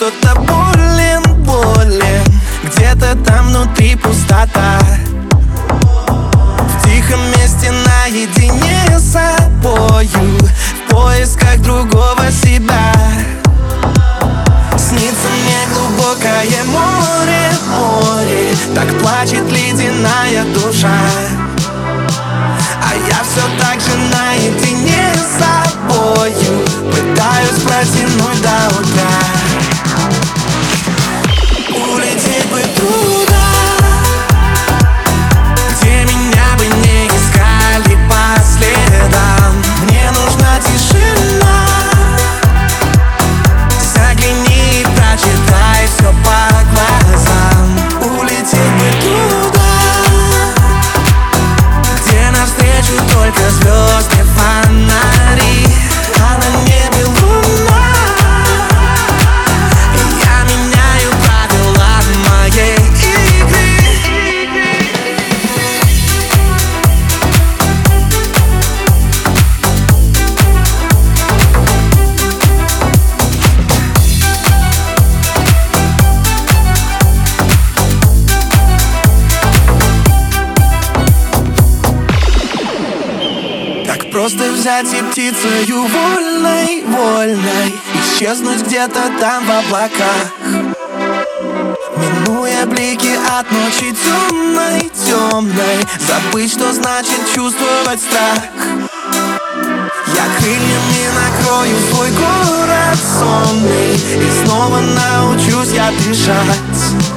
что-то болен, болен. Где-то там внутри пустота. В тихом месте наедине с собою. В поисках другого себя. Снится мне глубокое море, море. Так плачет ледяная душа. А я все так же наедине с собою. Пытаюсь протянуть просто взять и птицею вольной, вольной Исчезнуть где-то там в облаках. Минуя блики от ночи темной, темной Забыть, что значит чувствовать страх. Я крыльями накрою свой город сонный И снова научусь я дышать